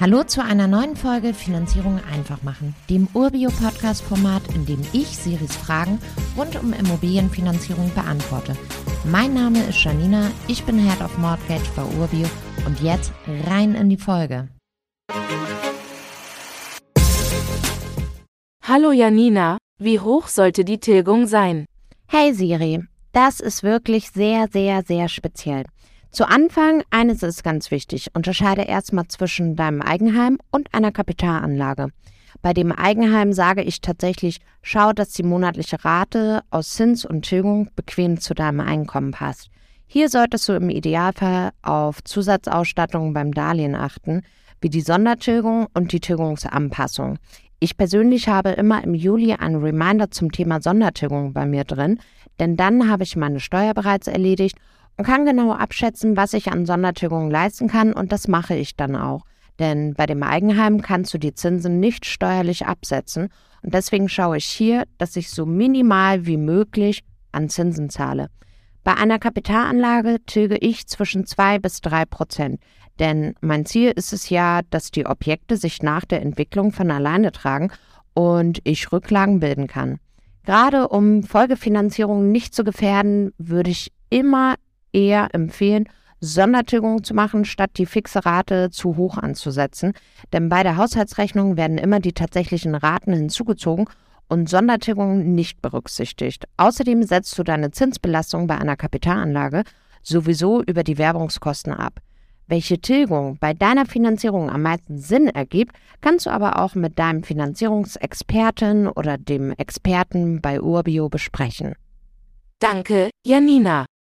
Hallo zu einer neuen Folge Finanzierung einfach machen, dem Urbio-Podcast-Format, in dem ich Siris Fragen rund um Immobilienfinanzierung beantworte. Mein Name ist Janina, ich bin Head of Mortgage bei Urbio und jetzt rein in die Folge. Hallo Janina, wie hoch sollte die Tilgung sein? Hey Siri, das ist wirklich sehr, sehr, sehr speziell. Zu Anfang, eines ist ganz wichtig, unterscheide erstmal zwischen deinem Eigenheim und einer Kapitalanlage. Bei dem Eigenheim sage ich tatsächlich, schau, dass die monatliche Rate aus Zins und Tilgung bequem zu deinem Einkommen passt. Hier solltest du im Idealfall auf Zusatzausstattungen beim Darlehen achten, wie die Sondertilgung und die Tilgungsanpassung. Ich persönlich habe immer im Juli einen Reminder zum Thema Sondertilgung bei mir drin, denn dann habe ich meine Steuer bereits erledigt und kann genau abschätzen, was ich an Sondertilgung leisten kann und das mache ich dann auch. Denn bei dem Eigenheim kannst du die Zinsen nicht steuerlich absetzen und deswegen schaue ich hier, dass ich so minimal wie möglich an Zinsen zahle. Bei einer Kapitalanlage tilge ich zwischen 2 bis 3 Prozent, denn mein Ziel ist es ja, dass die Objekte sich nach der Entwicklung von alleine tragen und ich Rücklagen bilden kann. Gerade um Folgefinanzierung nicht zu gefährden, würde ich immer eher empfehlen, Sondertilgungen zu machen, statt die fixe Rate zu hoch anzusetzen. Denn bei der Haushaltsrechnung werden immer die tatsächlichen Raten hinzugezogen und Sondertilgungen nicht berücksichtigt. Außerdem setzt du deine Zinsbelastung bei einer Kapitalanlage sowieso über die Werbungskosten ab. Welche Tilgung bei deiner Finanzierung am meisten Sinn ergibt, kannst du aber auch mit deinem Finanzierungsexperten oder dem Experten bei Urbio besprechen. Danke, Janina.